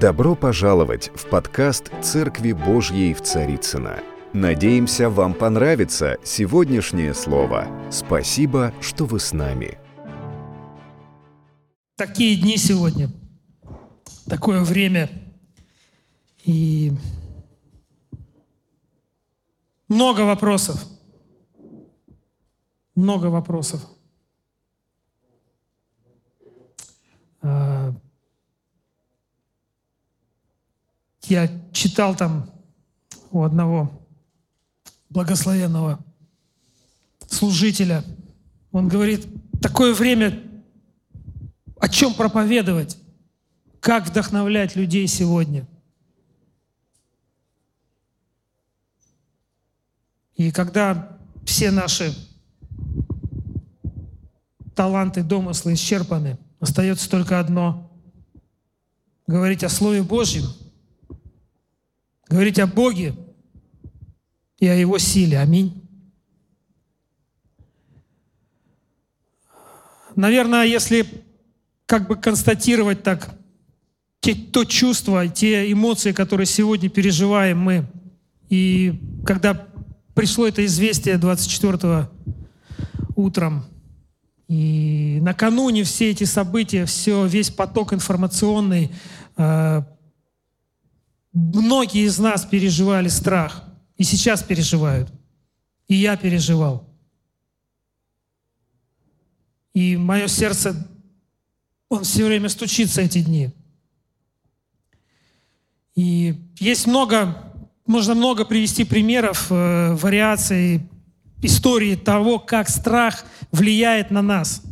Добро пожаловать в подкаст «Церкви Божьей в Царицыно». Надеемся, вам понравится сегодняшнее слово. Спасибо, что вы с нами. Такие дни сегодня, такое время. И много вопросов. Много вопросов. А, Я читал там у одного благословенного служителя. Он говорит, такое время, о чем проповедовать, как вдохновлять людей сегодня. И когда все наши таланты, домыслы исчерпаны, остается только одно — говорить о Слове Божьем — говорить о Боге и о Его силе. Аминь. Наверное, если как бы констатировать так те, то чувство, те эмоции, которые сегодня переживаем мы, и когда пришло это известие 24 утром, и накануне все эти события, все, весь поток информационный, э, Многие из нас переживали страх, и сейчас переживают. И я переживал. И мое сердце, он все время стучится эти дни. И есть много, можно много привести примеров, э, вариаций, истории того, как страх влияет на нас.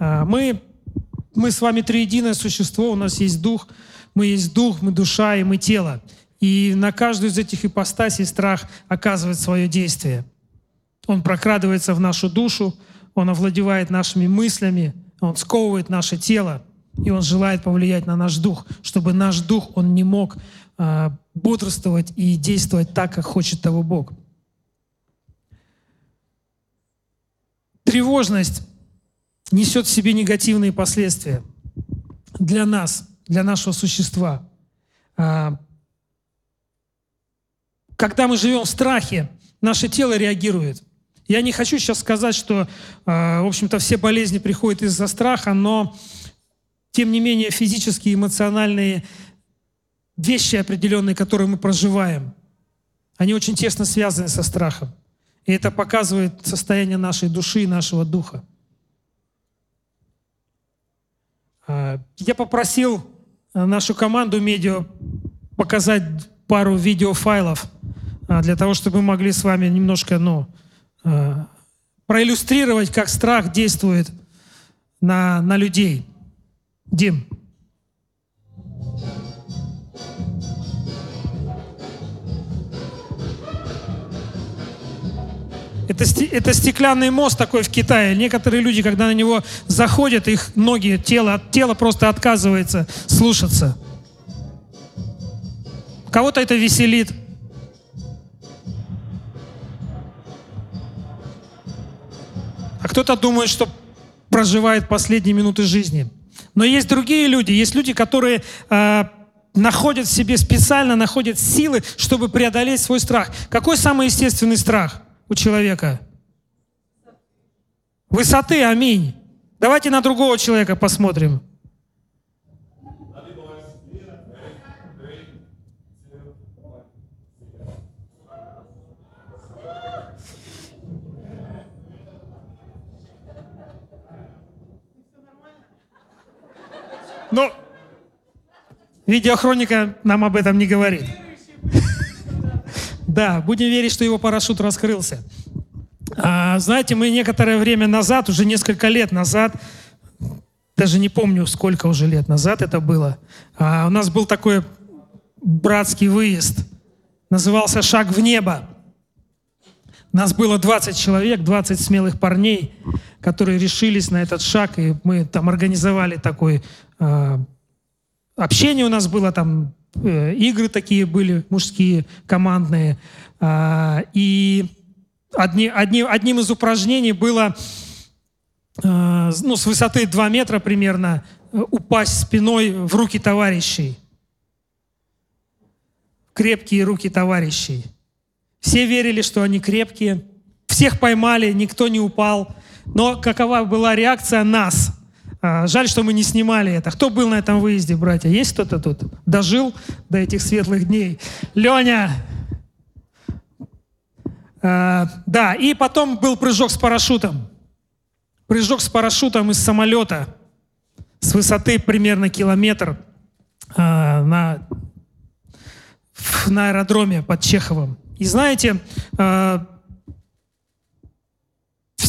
А, мы, мы с вами триединое существо, у нас есть дух – мы есть дух, мы душа и мы тело. И на каждую из этих ипостасей страх оказывает свое действие. Он прокрадывается в нашу душу, он овладевает нашими мыслями, он сковывает наше тело, и он желает повлиять на наш дух, чтобы наш дух, он не мог э, бодрствовать и действовать так, как хочет того Бог. Тревожность несет в себе негативные последствия для нас – для нашего существа. А, когда мы живем в страхе, наше тело реагирует. Я не хочу сейчас сказать, что, а, в общем-то, все болезни приходят из-за страха, но, тем не менее, физические, эмоциональные вещи определенные, которые мы проживаем, они очень тесно связаны со страхом. И это показывает состояние нашей души и нашего духа. А, я попросил нашу команду медиа показать пару видеофайлов а, для того, чтобы мы могли с вами немножко ну, э, проиллюстрировать, как страх действует на, на людей. Дим. Это, это стеклянный мост такой в Китае. Некоторые люди, когда на него заходят, их ноги, тело, тело просто отказывается слушаться. Кого-то это веселит. А кто-то думает, что проживает последние минуты жизни. Но есть другие люди, есть люди, которые э, находят в себе специально, находят силы, чтобы преодолеть свой страх. Какой самый естественный страх? У человека? Высоты, аминь. Давайте на другого человека посмотрим. Но видеохроника нам об этом не говорит. Да, будем верить, что его парашют раскрылся. А, знаете, мы некоторое время назад, уже несколько лет назад, даже не помню, сколько уже лет назад это было, а, у нас был такой братский выезд, назывался «Шаг в небо». Нас было 20 человек, 20 смелых парней, которые решились на этот шаг, и мы там организовали такой... Э, общение у нас было там игры такие были, мужские, командные. А, и одни, одни, одним из упражнений было э, ну, с высоты 2 метра примерно упасть спиной в руки товарищей. крепкие руки товарищей. Все верили, что они крепкие. Всех поймали, никто не упал. Но какова была реакция нас? А, жаль, что мы не снимали это. Кто был на этом выезде, братья? Есть кто-то тут? Дожил до этих светлых дней? Леня! А, да, и потом был прыжок с парашютом. Прыжок с парашютом из самолета с высоты примерно километр а, на, на аэродроме под Чеховым. И знаете,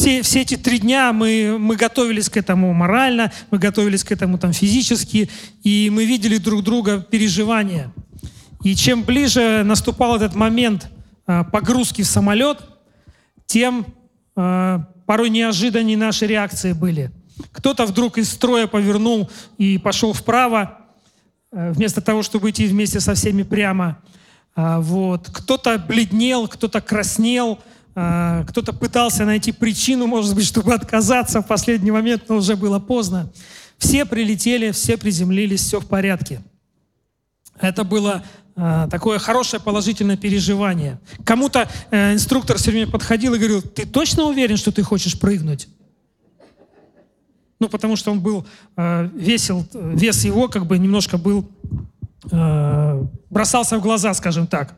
все, все эти три дня мы, мы готовились к этому морально, мы готовились к этому там физически, и мы видели друг друга переживания. И чем ближе наступал этот момент а, погрузки в самолет, тем а, порой неожиданнее наши реакции были. Кто-то вдруг из строя повернул и пошел вправо, а, вместо того, чтобы идти вместе со всеми прямо. Вот. Кто-то бледнел, кто-то краснел, кто-то пытался найти причину, может быть, чтобы отказаться в последний момент, но уже было поздно. Все прилетели, все приземлились, все в порядке. Это было а, такое хорошее положительное переживание. Кому-то э, инструктор все время подходил и говорил, ты точно уверен, что ты хочешь прыгнуть? Ну, потому что он был э, весел, вес его как бы немножко был, э, бросался в глаза, скажем так.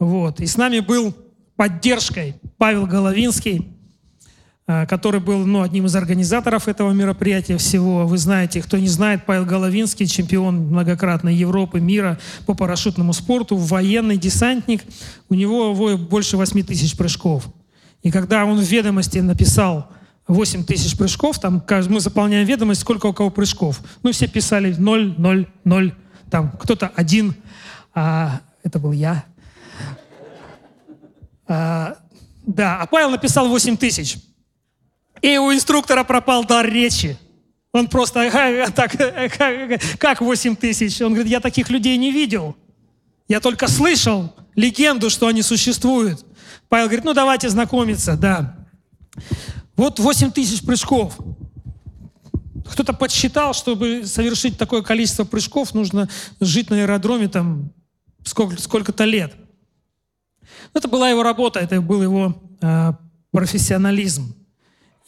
Вот. И с нами был поддержкой Павел Головинский, Э, который был ну, одним из организаторов этого мероприятия всего. Вы знаете, кто не знает, Павел Головинский, чемпион многократной Европы, мира по парашютному спорту, военный десантник. У него больше 8 тысяч прыжков. И когда он в ведомости написал 8 тысяч прыжков, там мы заполняем ведомость, сколько у кого прыжков. Ну, все писали 0, 0, 0, там кто-то один, а это был я. А, да, а Павел написал 8 тысяч. И у инструктора пропал дар речи. Он просто, так, как 8 тысяч? Он говорит, я таких людей не видел. Я только слышал легенду, что они существуют. Павел говорит, ну давайте знакомиться, да. Вот 8 тысяч прыжков. Кто-то подсчитал, чтобы совершить такое количество прыжков, нужно жить на аэродроме там сколько, сколько-то лет. Это была его работа, это был его э, профессионализм.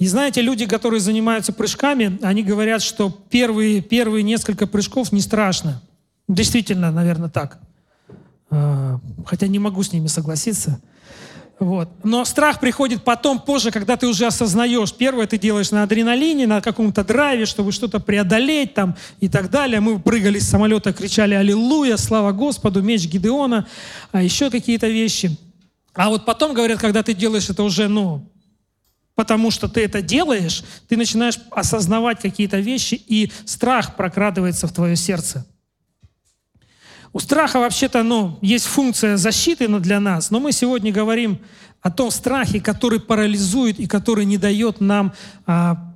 И знаете, люди, которые занимаются прыжками, они говорят, что первые, первые несколько прыжков не страшно. Действительно, наверное, так. А, хотя не могу с ними согласиться. Вот. Но страх приходит потом, позже, когда ты уже осознаешь. Первое ты делаешь на адреналине, на каком-то драйве, чтобы что-то преодолеть там и так далее. Мы прыгали с самолета, кричали «Аллилуйя! Слава Господу! Меч Гидеона!» а еще какие-то вещи. А вот потом, говорят, когда ты делаешь это уже, ну, потому что ты это делаешь, ты начинаешь осознавать какие-то вещи, и страх прокрадывается в твое сердце. У страха вообще-то ну, есть функция защиты для нас, но мы сегодня говорим о том страхе, который парализует и который не дает нам а,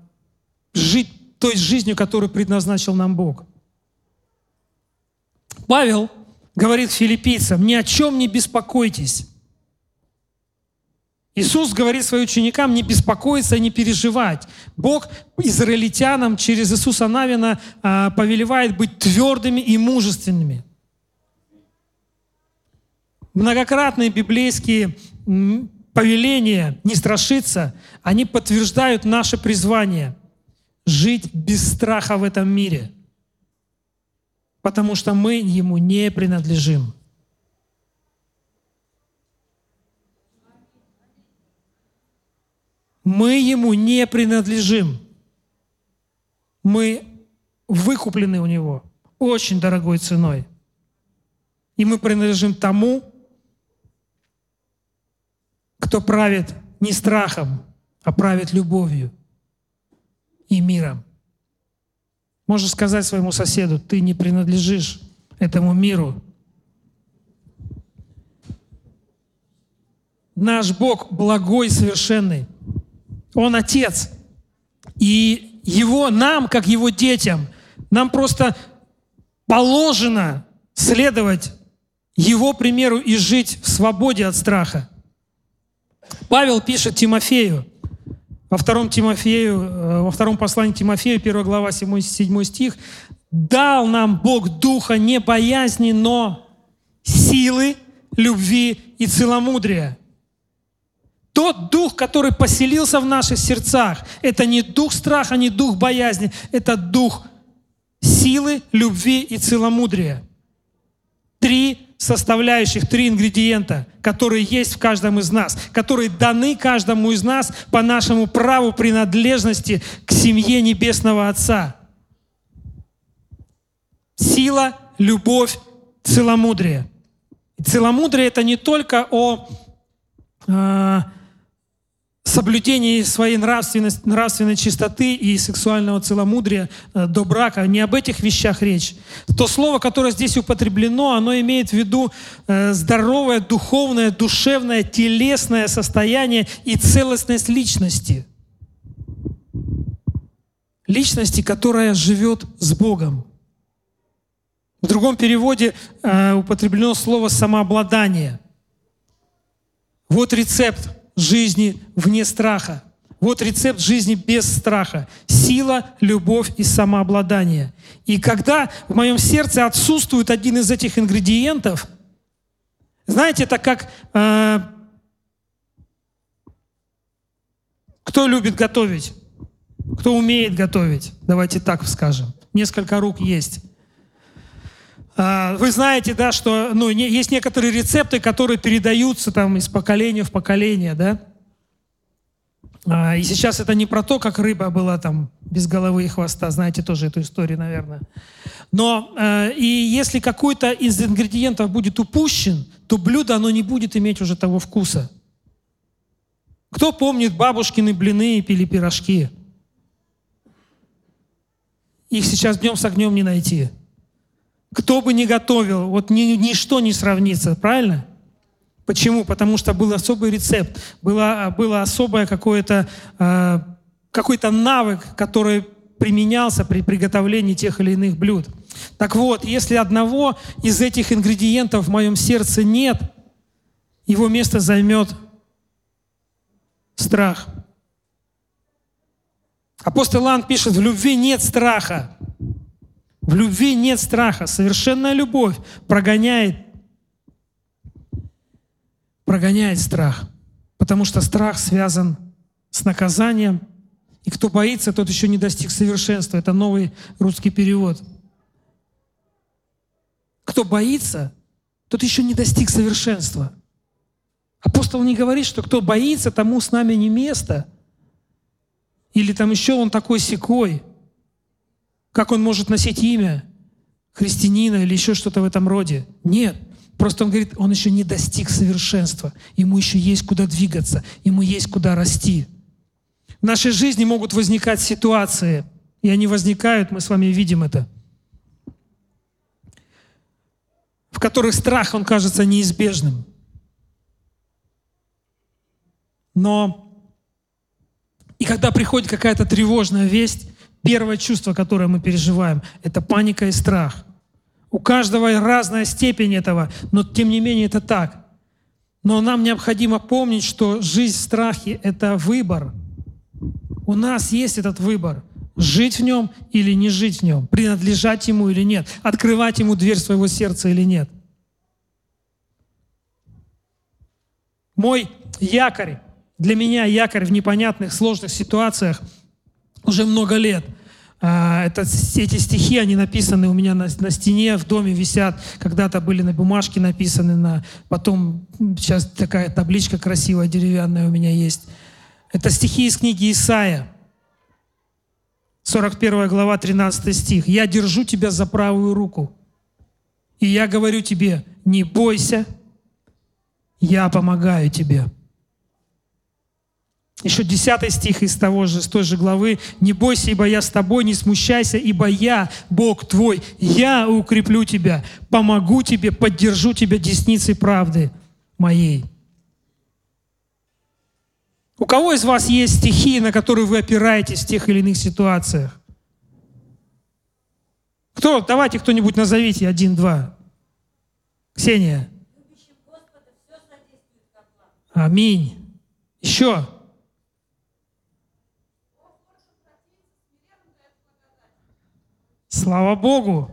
жить той жизнью, которую предназначил нам Бог. Павел говорит филиппийцам, ни о чем не беспокойтесь. Иисус говорит своим ученикам не беспокоиться, не переживать. Бог израильтянам через Иисуса Навина а, повелевает быть твердыми и мужественными. Многократные библейские повеления не страшиться, они подтверждают наше призвание жить без страха в этом мире, потому что мы ему не принадлежим. Мы Ему не принадлежим. Мы выкуплены у Него очень дорогой ценой. И мы принадлежим тому, кто правит не страхом, а правит любовью и миром. Можешь сказать своему соседу, ты не принадлежишь этому миру. Наш Бог благой совершенный. Он Отец. И Его нам, как Его детям, нам просто положено следовать Его примеру и жить в свободе от страха. Павел пишет Тимофею, во втором, Тимофею, э, во втором послании Тимофею, 1 глава, 7, 7 стих, «Дал нам Бог духа не боязни, но силы, любви и целомудрия. Тот дух, который поселился в наших сердцах, это не дух страха, не дух боязни, это дух силы, любви и целомудрия. Три составляющих, три ингредиента, которые есть в каждом из нас, которые даны каждому из нас по нашему праву принадлежности к семье Небесного Отца. Сила, любовь, целомудрие. целомудрие это не только о э, соблюдении своей нравственной, нравственной чистоты и сексуального целомудрия э, до брака. Не об этих вещах речь. То слово, которое здесь употреблено, оно имеет в виду э, здоровое, духовное, душевное, телесное состояние и целостность личности. Личности, которая живет с Богом. В другом переводе э, употреблено слово самообладание. Вот рецепт жизни вне страха. Вот рецепт жизни без страха. Сила, любовь и самообладание. И когда в моем сердце отсутствует один из этих ингредиентов, знаете, это как... Э, кто любит готовить? Кто умеет готовить? Давайте так скажем. Несколько рук есть. А, вы знаете, да, что ну, есть некоторые рецепты, которые передаются там из поколения в поколение, да? А, и сейчас это не про то, как рыба была там без головы и хвоста, знаете тоже эту историю, наверное. Но э, и если какой-то из ингредиентов будет упущен, то блюдо оно не будет иметь уже того вкуса. Кто помнит бабушкины блины и пили пирожки? Их сейчас днем с огнем не найти. Кто бы ни готовил, вот ни, ничто не сравнится, правильно? Почему? Потому что был особый рецепт, было, было особое какое-то, э, какой-то навык, который применялся при приготовлении тех или иных блюд. Так вот, если одного из этих ингредиентов в моем сердце нет, его место займет страх. Апостол Иоанн пишет, в любви нет страха. В любви нет страха. Совершенная любовь прогоняет, прогоняет страх. Потому что страх связан с наказанием. И кто боится, тот еще не достиг совершенства. Это новый русский перевод. Кто боится, тот еще не достиг совершенства. Апостол не говорит, что кто боится, тому с нами не место. Или там еще он такой секой. Как он может носить имя христианина или еще что-то в этом роде? Нет. Просто он говорит, он еще не достиг совершенства. Ему еще есть куда двигаться, ему есть куда расти. В нашей жизни могут возникать ситуации, и они возникают, мы с вами видим это, в которых страх, он кажется неизбежным. Но и когда приходит какая-то тревожная весть, Первое чувство, которое мы переживаем, это паника и страх. У каждого разная степень этого, но тем не менее это так. Но нам необходимо помнить, что жизнь в страхе — это выбор. У нас есть этот выбор — жить в нем или не жить в нем, принадлежать ему или нет, открывать ему дверь своего сердца или нет. Мой якорь, для меня якорь в непонятных, сложных ситуациях — уже много лет. А, это, эти стихи, они написаны у меня на, на стене, в доме висят. Когда-то были на бумажке написаны, на, потом сейчас такая табличка красивая, деревянная у меня есть. Это стихи из книги Исаия. 41 глава, 13 стих. «Я держу тебя за правую руку, и я говорю тебе, не бойся, я помогаю тебе». Еще 10 стих из того же, с той же главы. «Не бойся, ибо я с тобой, не смущайся, ибо я, Бог твой, я укреплю тебя, помогу тебе, поддержу тебя десницей правды моей». У кого из вас есть стихи, на которые вы опираетесь в тех или иных ситуациях? Кто? Давайте кто-нибудь назовите один-два. Ксения. Аминь. Еще. Слава Богу!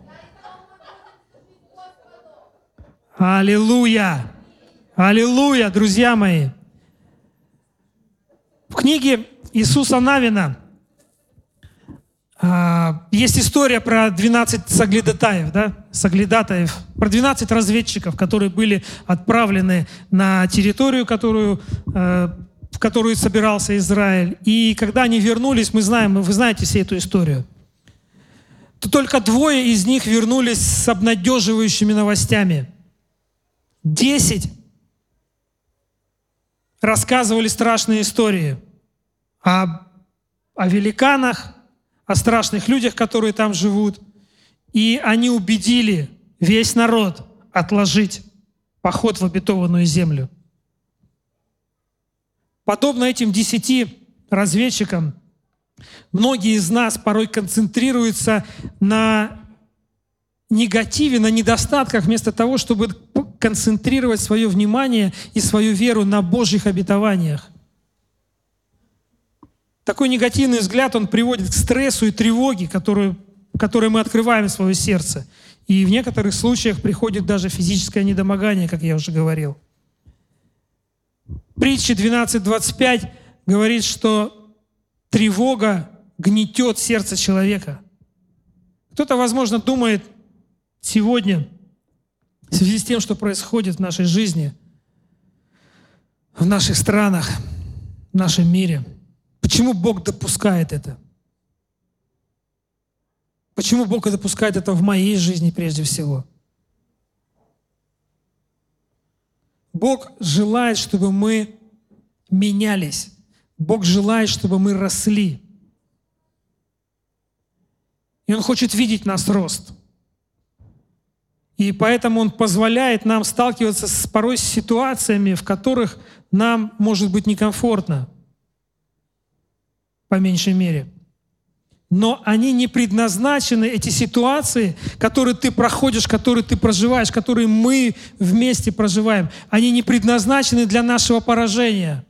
Аллилуйя! Аллилуйя, друзья мои! В книге Иисуса Навина а, есть история про 12 соглядатаев, да, соглядатаев, про 12 разведчиков, которые были отправлены на территорию, которую, э, в которую собирался Израиль. И когда они вернулись, мы знаем, вы знаете всю эту историю, то только двое из них вернулись с обнадеживающими новостями. Десять рассказывали страшные истории о, о великанах, о страшных людях, которые там живут. И они убедили весь народ отложить поход в обетованную землю. Подобно этим десяти разведчикам, многие из нас порой концентрируются на негативе, на недостатках, вместо того, чтобы концентрировать свое внимание и свою веру на Божьих обетованиях. Такой негативный взгляд, он приводит к стрессу и тревоге, которую, которые мы открываем свое сердце. И в некоторых случаях приходит даже физическое недомогание, как я уже говорил. Притча 12.25 говорит, что тревога гнетет сердце человека. Кто-то, возможно, думает сегодня, в связи с тем, что происходит в нашей жизни, в наших странах, в нашем мире – Почему Бог допускает это? Почему Бог допускает это в моей жизни прежде всего? Бог желает, чтобы мы менялись. Бог желает, чтобы мы росли. И Он хочет видеть нас рост. И поэтому Он позволяет нам сталкиваться с порой с ситуациями, в которых нам может быть некомфортно – по меньшей мере. Но они не предназначены, эти ситуации, которые ты проходишь, которые ты проживаешь, которые мы вместе проживаем, они не предназначены для нашего поражения.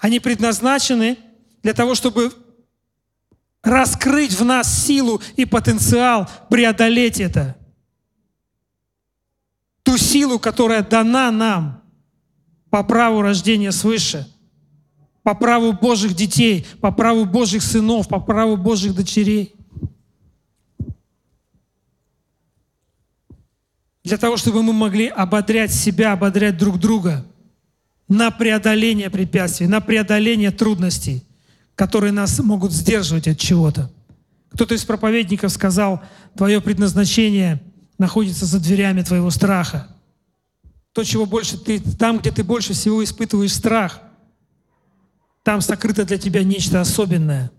Они предназначены для того, чтобы раскрыть в нас силу и потенциал преодолеть это. Ту силу, которая дана нам по праву рождения свыше – по праву Божьих детей, по праву Божьих сынов, по праву Божьих дочерей. Для того, чтобы мы могли ободрять себя, ободрять друг друга на преодоление препятствий, на преодоление трудностей, которые нас могут сдерживать от чего-то. Кто-то из проповедников сказал, твое предназначение находится за дверями твоего страха. То, чего больше ты, там, где ты больше всего испытываешь страх – там сокрыто для тебя нечто особенное.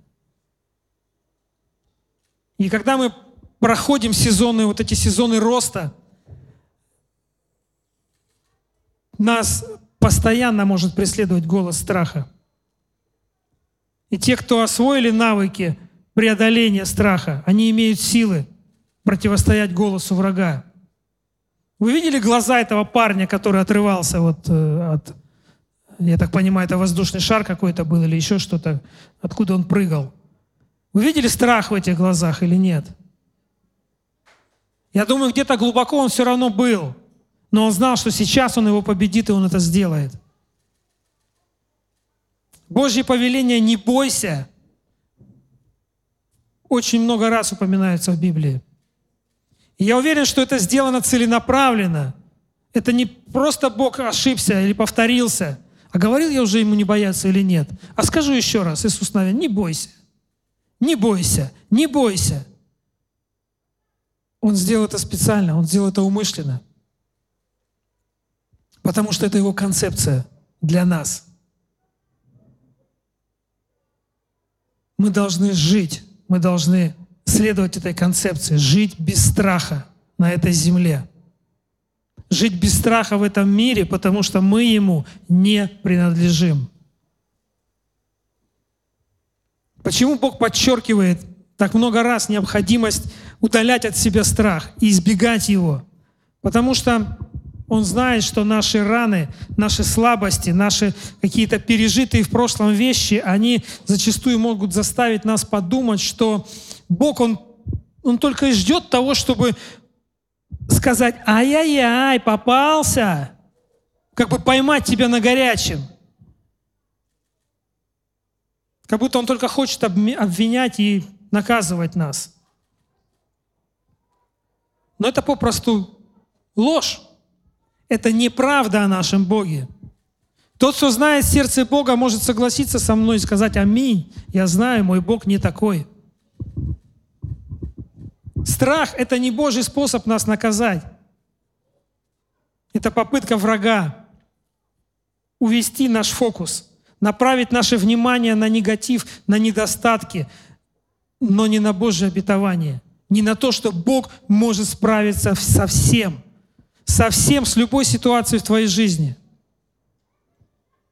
И когда мы проходим сезоны, вот эти сезоны роста, нас постоянно может преследовать голос страха. И те, кто освоили навыки преодоления страха, они имеют силы противостоять голосу врага. Вы видели глаза этого парня, который отрывался вот э, от я так понимаю, это воздушный шар какой-то был или еще что-то, откуда он прыгал. Вы видели страх в этих глазах или нет? Я думаю, где-то глубоко он все равно был, но он знал, что сейчас он его победит, и он это сделает. Божье повеление «не бойся» очень много раз упоминается в Библии. И я уверен, что это сделано целенаправленно. Это не просто Бог ошибся или повторился – а говорил я уже ему не бояться или нет? А скажу еще раз, Иисус Навин, не бойся, не бойся, не бойся. Он сделал это специально, он сделал это умышленно. Потому что это его концепция для нас. Мы должны жить, мы должны следовать этой концепции, жить без страха на этой земле жить без страха в этом мире, потому что мы Ему не принадлежим. Почему Бог подчеркивает так много раз необходимость удалять от себя страх и избегать его? Потому что Он знает, что наши раны, наши слабости, наши какие-то пережитые в прошлом вещи, они зачастую могут заставить нас подумать, что Бог, Он, он только и ждет того, чтобы сказать, ай-яй-яй, попался, как бы поймать тебя на горячем. Как будто он только хочет обвинять и наказывать нас. Но это попросту ложь. Это неправда о нашем Боге. Тот, кто знает сердце Бога, может согласиться со мной и сказать «Аминь». Я знаю, мой Бог не такой. Страх – это не Божий способ нас наказать. Это попытка врага увести наш фокус, направить наше внимание на негатив, на недостатки, но не на Божье обетование, не на то, что Бог может справиться со всем, со всем, с любой ситуацией в твоей жизни.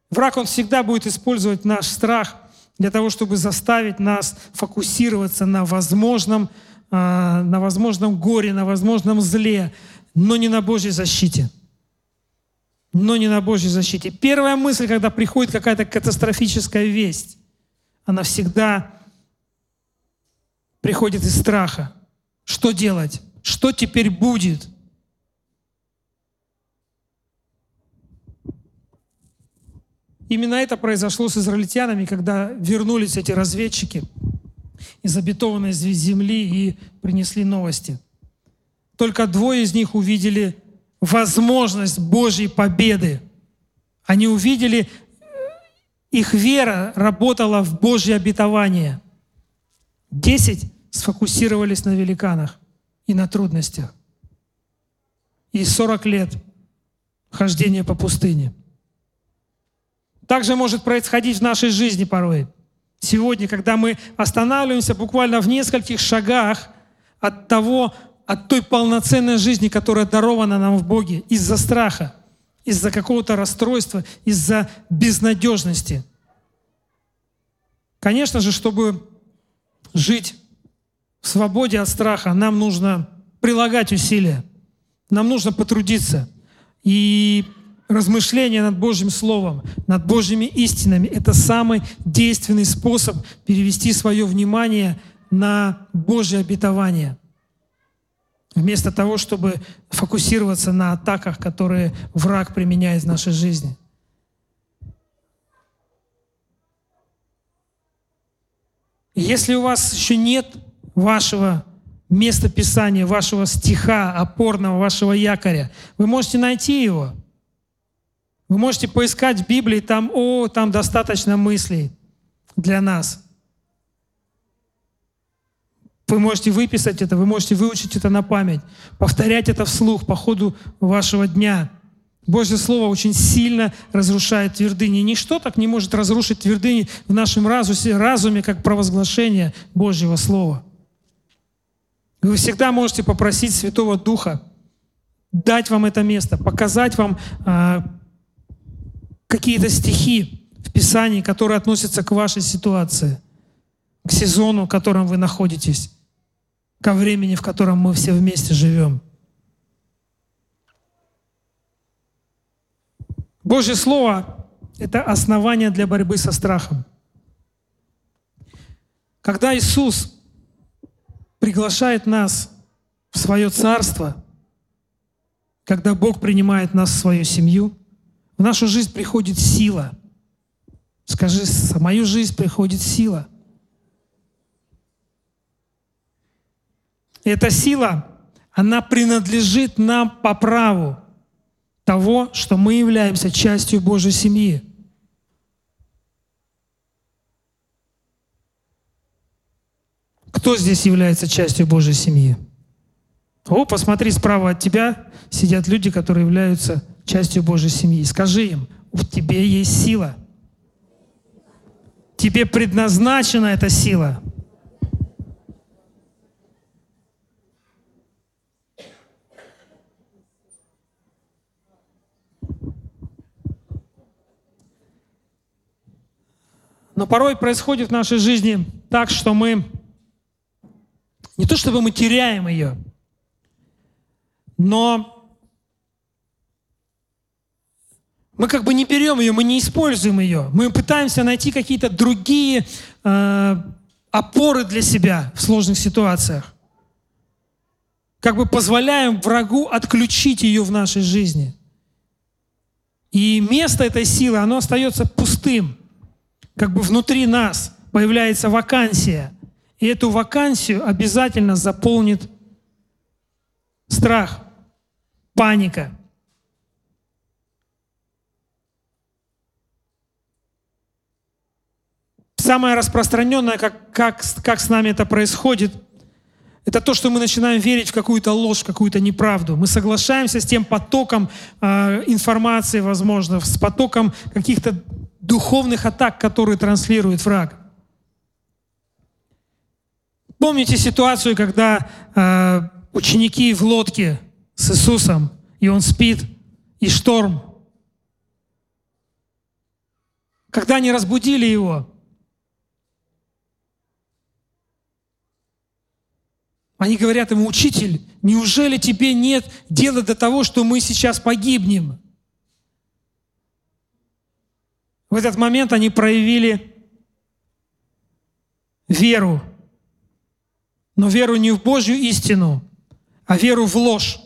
Враг, он всегда будет использовать наш страх для того, чтобы заставить нас фокусироваться на возможном, а, на возможном горе, на возможном зле, но не на Божьей защите. Но не на Божьей защите. Первая мысль, когда приходит какая-то катастрофическая весть, она всегда приходит из страха. Что делать? Что теперь будет? Именно это произошло с израильтянами, когда вернулись эти разведчики из обетованной земли и принесли новости. Только двое из них увидели возможность Божьей победы. Они увидели, их вера работала в Божье обетование. Десять сфокусировались на великанах и на трудностях. И 40 лет хождения по пустыне – также может происходить в нашей жизни порой. Сегодня, когда мы останавливаемся буквально в нескольких шагах от того, от той полноценной жизни, которая дарована нам в Боге из-за страха, из-за какого-то расстройства, из-за безнадежности. Конечно же, чтобы жить в свободе от страха, нам нужно прилагать усилия, нам нужно потрудиться. И размышление над Божьим Словом, над Божьими истинами – это самый действенный способ перевести свое внимание на Божье обетование. Вместо того, чтобы фокусироваться на атаках, которые враг применяет в нашей жизни. Если у вас еще нет вашего места Писания, вашего стиха опорного, вашего якоря, вы можете найти его – вы можете поискать в Библии, там, о, там достаточно мыслей для нас. Вы можете выписать это, вы можете выучить это на память, повторять это вслух по ходу вашего дня. Божье Слово очень сильно разрушает твердыни. Ничто так не может разрушить твердыни в нашем разуме, разуме как провозглашение Божьего Слова. Вы всегда можете попросить Святого Духа дать вам это место, показать вам а, какие-то стихи в Писании, которые относятся к вашей ситуации, к сезону, в котором вы находитесь, ко времени, в котором мы все вместе живем. Божье Слово — это основание для борьбы со страхом. Когда Иисус приглашает нас в свое царство, когда Бог принимает нас в свою семью, в нашу жизнь приходит сила. Скажи, в мою жизнь приходит сила. Эта сила, она принадлежит нам по праву того, что мы являемся частью Божьей семьи. Кто здесь является частью Божьей семьи? О, посмотри, справа от тебя сидят люди, которые являются частью Божьей семьи. Скажи им, в тебе есть сила. Тебе предназначена эта сила. Но порой происходит в нашей жизни так, что мы не то чтобы мы теряем ее, но Мы как бы не берем ее, мы не используем ее. Мы пытаемся найти какие-то другие э, опоры для себя в сложных ситуациях. как бы позволяем врагу отключить ее в нашей жизни. И место этой силы, оно остается пустым. Как бы внутри нас появляется вакансия. И эту вакансию обязательно заполнит страх, паника. Самое распространенное, как, как, как с нами это происходит – это то, что мы начинаем верить в какую-то ложь, какую-то неправду. Мы соглашаемся с тем потоком э, информации, возможно, с потоком каких-то духовных атак, которые транслирует враг. Помните ситуацию, когда э, ученики в лодке с Иисусом, и он спит, и шторм. Когда они разбудили его, Они говорят ему, учитель, неужели тебе нет дела до того, что мы сейчас погибнем? В этот момент они проявили веру. Но веру не в Божью истину, а веру в ложь.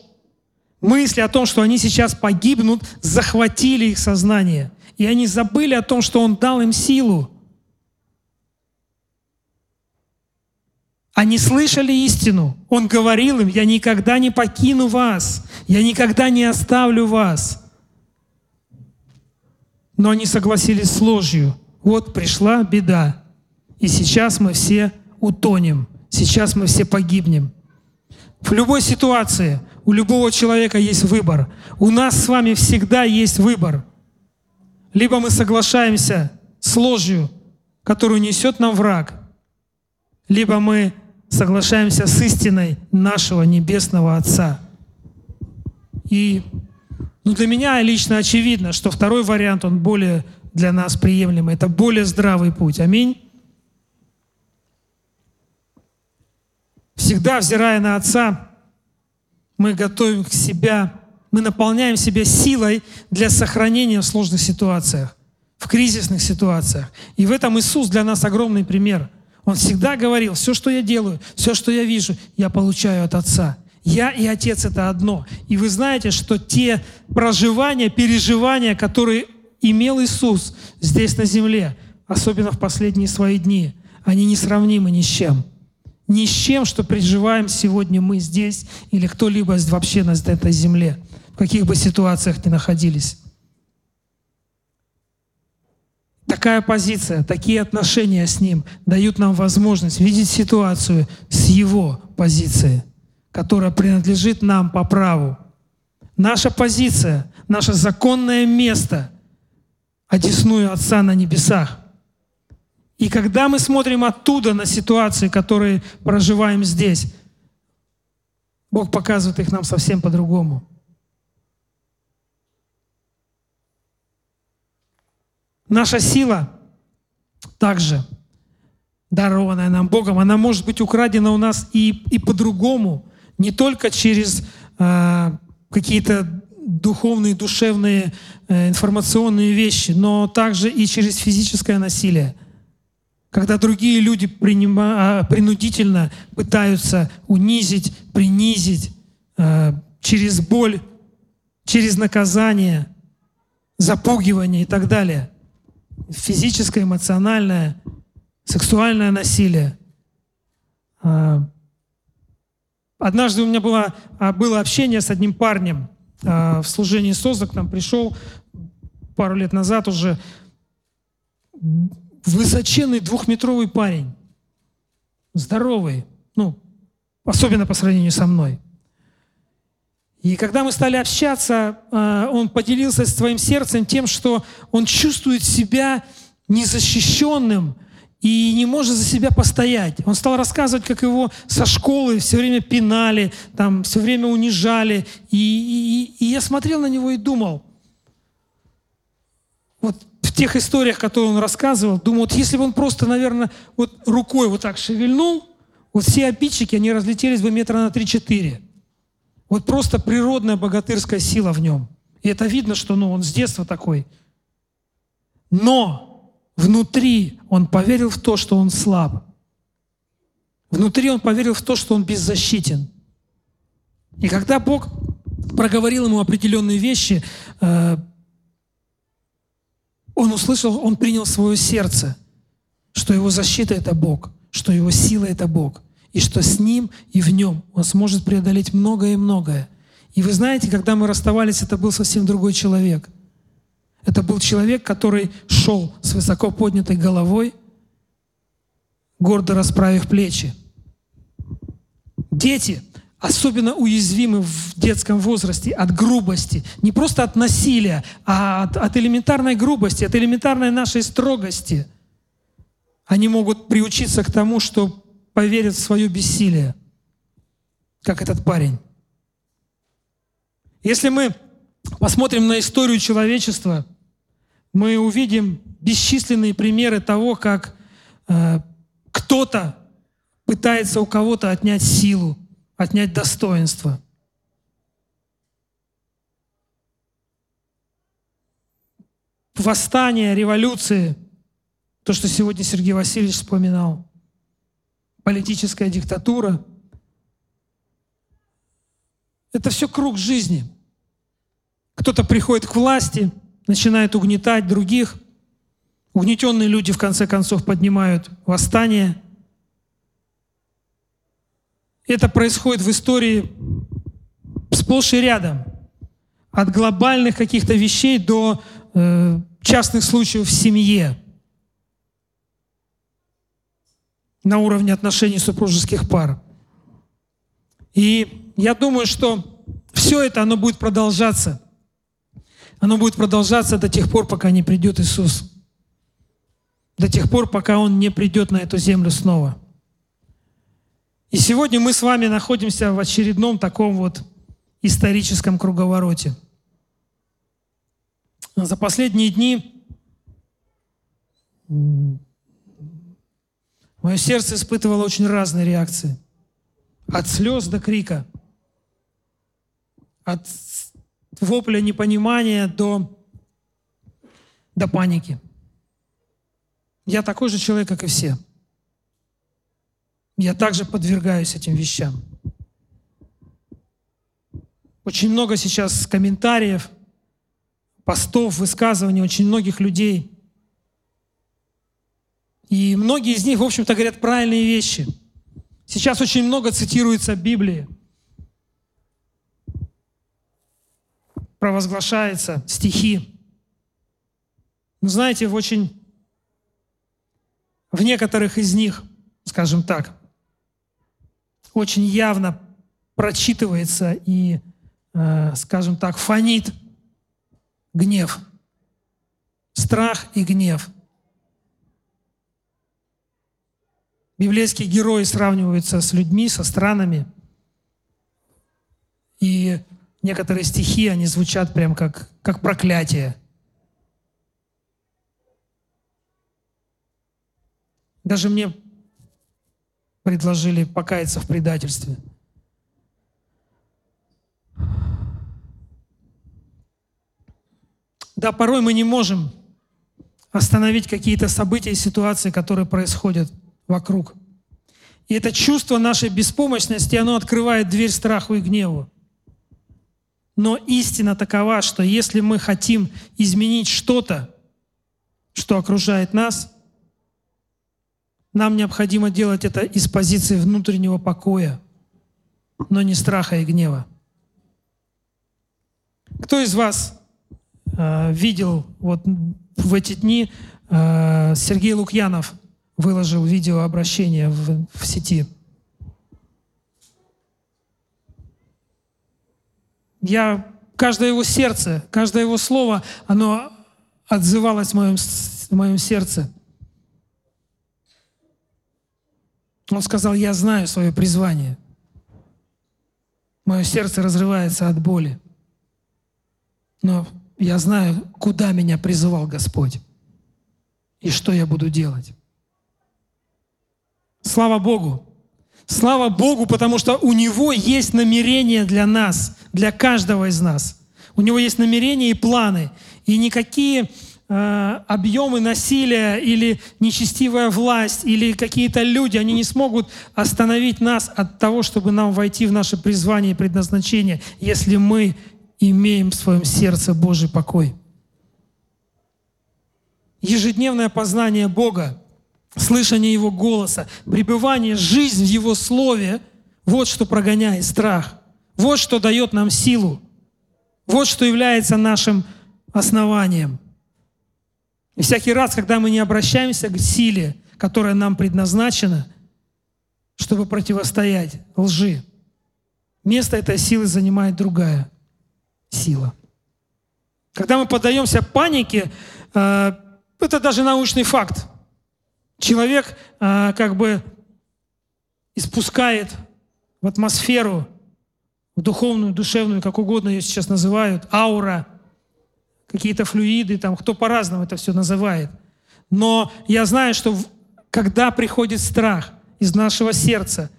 Мысли о том, что они сейчас погибнут, захватили их сознание. И они забыли о том, что Он дал им силу. Они слышали истину. Он говорил им, я никогда не покину вас, я никогда не оставлю вас. Но они согласились с ложью. Вот пришла беда. И сейчас мы все утонем. Сейчас мы все погибнем. В любой ситуации у любого человека есть выбор. У нас с вами всегда есть выбор. Либо мы соглашаемся с ложью, которую несет нам враг, либо мы соглашаемся с истиной нашего Небесного Отца. И ну, для меня лично очевидно, что второй вариант, он более для нас приемлемый. Это более здравый путь. Аминь. Всегда, взирая на Отца, мы готовим к себя, мы наполняем себя силой для сохранения в сложных ситуациях, в кризисных ситуациях. И в этом Иисус для нас огромный пример – он всегда говорил, все, что я делаю, все, что я вижу, я получаю от Отца. Я и Отец — это одно. И вы знаете, что те проживания, переживания, которые имел Иисус здесь на земле, особенно в последние свои дни, они несравнимы ни с чем. Ни с чем, что переживаем сегодня мы здесь или кто-либо вообще на этой земле, в каких бы ситуациях ни находились. Такая позиция, такие отношения с Ним дают нам возможность видеть ситуацию с Его позиции, которая принадлежит нам по праву. Наша позиция, наше законное место одесную Отца на небесах. И когда мы смотрим оттуда на ситуации, которые проживаем здесь, Бог показывает их нам совсем по-другому. Наша сила также дарованная нам Богом, она может быть украдена у нас и, и по-другому, не только через э, какие-то духовные, душевные, э, информационные вещи, но также и через физическое насилие. Когда другие люди принима, а, принудительно пытаются унизить, принизить э, через боль, через наказание, запугивание и так далее – физическое, эмоциональное, сексуальное насилие. А, однажды у меня было, а, было общение с одним парнем а, в служении СОЗа, к нам пришел пару лет назад уже высоченный двухметровый парень, здоровый, ну, особенно по сравнению со мной. И когда мы стали общаться, а, он поделился своим сердцем тем, что он чувствует себя незащищенным и не может за себя постоять. Он стал рассказывать, как его со школы все время пинали, там все время унижали. И, и, и я смотрел на него и думал, вот в тех историях, которые он рассказывал, думал, вот если бы он просто, наверное, вот рукой вот так шевельнул, вот все обидчики, они разлетелись бы метра на 3-4. Вот просто природная богатырская сила в нем. И это видно, что ну, он с детства такой. Но внутри он поверил в то, что он слаб. Внутри он поверил в то, что он беззащитен. И когда Бог проговорил ему определенные вещи, э, он услышал, он принял свое сердце, что его защита – это Бог, что его сила – это Бог, и что с ним и в нем он сможет преодолеть многое и многое. И вы знаете, когда мы расставались, это был совсем другой человек. Это был человек, который шел с высоко поднятой головой, гордо расправив плечи. Дети особенно уязвимы в детском возрасте от грубости. Не просто от насилия, а от, от элементарной грубости, от элементарной нашей строгости. Они могут приучиться к тому, что поверят в свое бессилие, как этот парень. Если мы посмотрим на историю человечества, мы увидим бесчисленные примеры того, как э, кто-то пытается у кого-то отнять силу, отнять достоинство. Восстание, революции, то, что сегодня Сергей Васильевич вспоминал, политическая диктатура, это все круг жизни. Кто-то приходит к власти, начинает угнетать других. Угнетенные люди, в конце концов, поднимают восстание – это происходит в истории сплошь и рядом. От глобальных каких-то вещей до э, частных случаев в семье. На уровне отношений супружеских пар. И я думаю, что все это, оно будет продолжаться. Оно будет продолжаться до тех пор, пока не придет Иисус. До тех пор, пока Он не придет на эту землю снова. И сегодня мы с вами находимся в очередном таком вот историческом круговороте. За последние дни мое сердце испытывало очень разные реакции. От слез до крика. От вопля непонимания до, до паники. Я такой же человек, как и все. Я также подвергаюсь этим вещам. Очень много сейчас комментариев, постов, высказываний очень многих людей. И многие из них, в общем-то, говорят правильные вещи. Сейчас очень много цитируется Библии. Провозглашается стихи. Но знаете, в очень... В некоторых из них, скажем так, очень явно прочитывается и, э, скажем так, фонит гнев, страх и гнев. Библейские герои сравниваются с людьми, со странами. И некоторые стихи, они звучат прям как, как проклятие. Даже мне предложили покаяться в предательстве. Да, порой мы не можем остановить какие-то события и ситуации, которые происходят вокруг. И это чувство нашей беспомощности, оно открывает дверь страху и гневу. Но истина такова, что если мы хотим изменить что-то, что окружает нас, нам необходимо делать это из позиции внутреннего покоя, но не страха и гнева. Кто из вас э, видел вот в эти дни э, Сергей Лукьянов выложил видеообращение в, в сети? Я каждое его сердце, каждое его слово, оно отзывалось в моем, в моем сердце. Он сказал, я знаю свое призвание. Мое сердце разрывается от боли. Но я знаю, куда меня призывал Господь и что я буду делать. Слава Богу! Слава Богу, потому что у Него есть намерение для нас, для каждого из нас. У Него есть намерения и планы. И никакие э, объемы насилия или нечестивая власть или какие-то люди, они не смогут остановить нас от того, чтобы нам войти в наше призвание и предназначение, если мы имеем в своем сердце Божий покой. Ежедневное познание Бога, слышание Его голоса, пребывание, жизнь в Его Слове – вот что прогоняет страх. Вот что дает нам силу. Вот что является нашим основанием. И всякий раз, когда мы не обращаемся к силе, которая нам предназначена, чтобы противостоять лжи, место этой силы занимает другая сила. Когда мы поддаемся панике, э, это даже научный факт. Человек э, как бы испускает в атмосферу в духовную, душевную, как угодно ее сейчас называют, аура, какие-то флюиды, там, кто по-разному это все называет. Но я знаю, что в, когда приходит страх из нашего сердца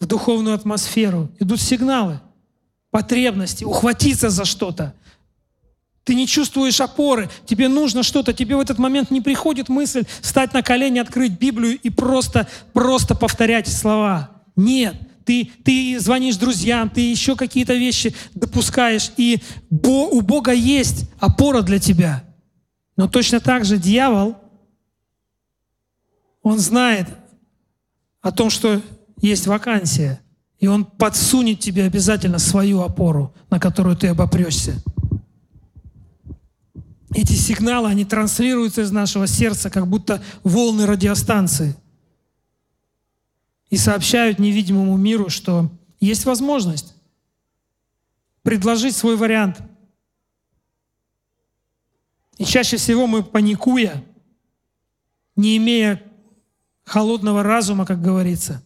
в духовную атмосферу, идут сигналы, потребности, ухватиться за что-то. Ты не чувствуешь опоры, тебе нужно что-то, тебе в этот момент не приходит мысль встать на колени, открыть Библию и просто, просто повторять слова. Нет, ты, ты звонишь друзьям, ты еще какие-то вещи допускаешь, и Бо, у Бога есть опора для тебя. Но точно так же дьявол, он знает о том, что есть вакансия, и он подсунет тебе обязательно свою опору, на которую ты обопрешься. Эти сигналы, они транслируются из нашего сердца, как будто волны радиостанции и сообщают невидимому миру, что есть возможность предложить свой вариант. И чаще всего мы, паникуя, не имея холодного разума, как говорится,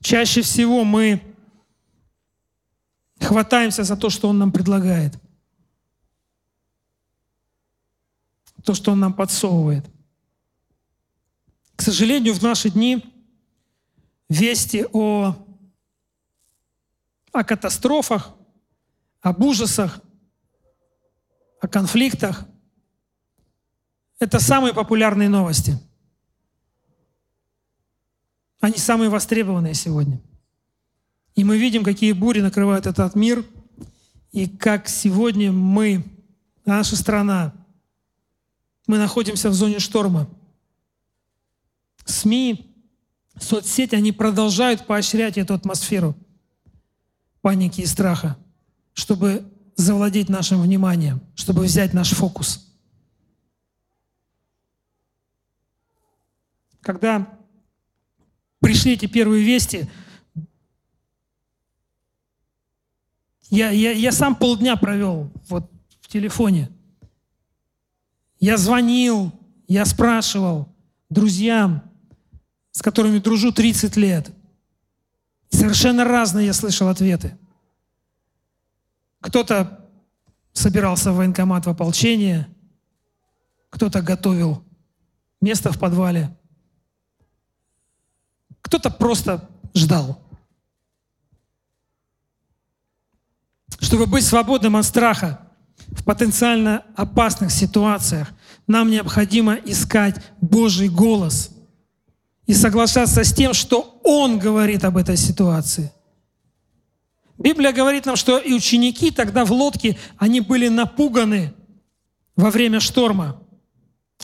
чаще всего мы хватаемся за то, что Он нам предлагает, то, что Он нам подсовывает. К сожалению, в наши дни вести о, о катастрофах, об ужасах, о конфликтах. Это самые популярные новости. Они самые востребованные сегодня. И мы видим, какие бури накрывают этот мир, и как сегодня мы, наша страна, мы находимся в зоне шторма. СМИ соцсети, они продолжают поощрять эту атмосферу паники и страха, чтобы завладеть нашим вниманием, чтобы взять наш фокус. Когда пришли эти первые вести, я, я, я сам полдня провел вот в телефоне. Я звонил, я спрашивал друзьям, с которыми дружу 30 лет. совершенно разные я слышал ответы. Кто-то собирался в военкомат в ополчение, кто-то готовил место в подвале, кто-то просто ждал. Чтобы быть свободным от страха в потенциально опасных ситуациях, нам необходимо искать Божий голос – и соглашаться с тем, что Он говорит об этой ситуации. Библия говорит нам, что и ученики тогда в лодке, они были напуганы во время шторма.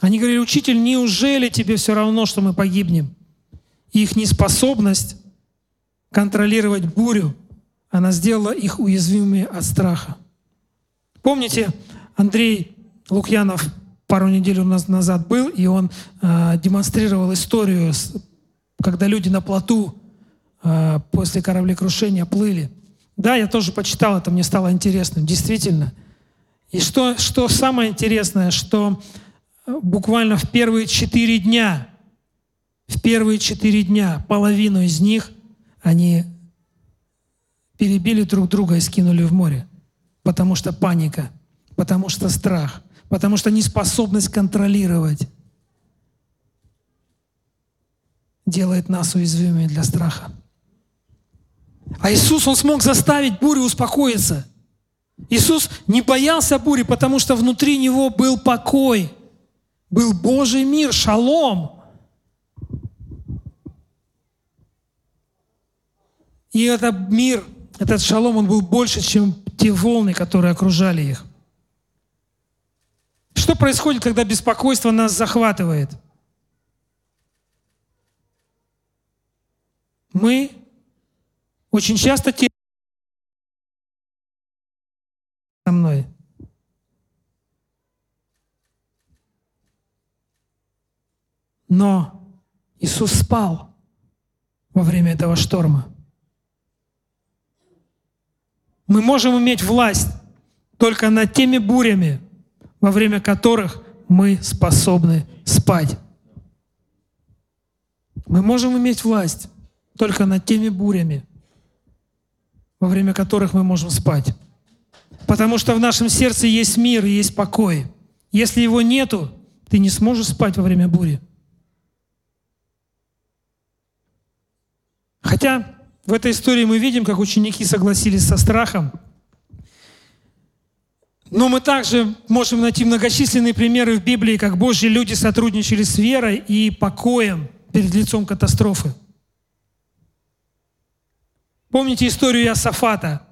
Они говорили, учитель, неужели тебе все равно, что мы погибнем? И их неспособность контролировать бурю, она сделала их уязвимыми от страха. Помните, Андрей Лукьянов пару недель у нас назад был, и он э, демонстрировал историю, когда люди на плоту э, после кораблекрушения плыли. Да, я тоже почитал это, мне стало интересным, действительно. И что, что самое интересное, что буквально в первые четыре дня, в первые четыре дня половину из них они перебили друг друга и скинули в море, потому что паника, потому что страх – потому что неспособность контролировать делает нас уязвимыми для страха. А Иисус, Он смог заставить бурю успокоиться. Иисус не боялся бури, потому что внутри Него был покой. был Божий мир, шалом. И этот мир, этот шалом, он был больше, чем те волны, которые окружали их. Что происходит, когда беспокойство нас захватывает? Мы очень часто теряем со мной. Но Иисус спал во время этого шторма. Мы можем иметь власть только над теми бурями, во время которых мы способны спать. Мы можем иметь власть только над теми бурями, во время которых мы можем спать. Потому что в нашем сердце есть мир и есть покой. Если его нету, ты не сможешь спать во время бури. Хотя в этой истории мы видим, как ученики согласились со страхом. Но мы также можем найти многочисленные примеры в Библии, как Божьи люди сотрудничали с верой и покоем перед лицом катастрофы. Помните историю Иосафата,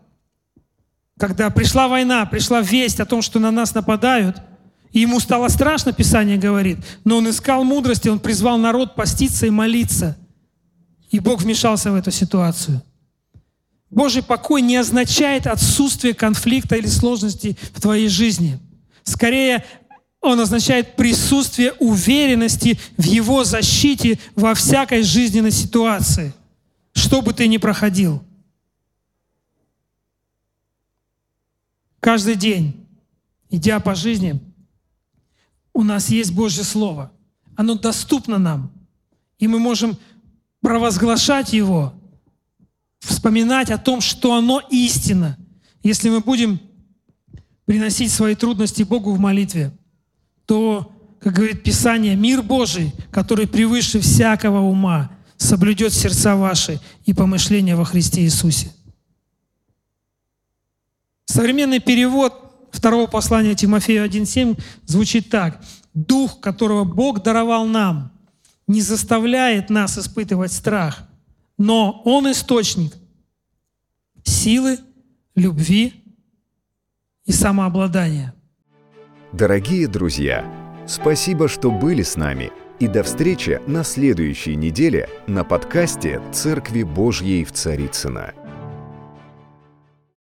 когда пришла война, пришла весть о том, что на нас нападают, и ему стало страшно, Писание говорит, но он искал мудрости, он призвал народ поститься и молиться – и Бог вмешался в эту ситуацию. Божий покой не означает отсутствие конфликта или сложностей в твоей жизни. Скорее, он означает присутствие уверенности в Его защите во всякой жизненной ситуации, что бы ты ни проходил. Каждый день, идя по жизни, у нас есть Божье Слово. Оно доступно нам. И мы можем провозглашать его, вспоминать о том, что оно истина. Если мы будем приносить свои трудности Богу в молитве, то, как говорит Писание, мир Божий, который превыше всякого ума, соблюдет сердца ваши и помышления во Христе Иисусе. Современный перевод второго послания Тимофею 1.7 звучит так. «Дух, которого Бог даровал нам, не заставляет нас испытывать страх, но Он источник силы, любви и самообладания. Дорогие друзья, спасибо, что были с нами. И до встречи на следующей неделе на подкасте «Церкви Божьей в Царицына.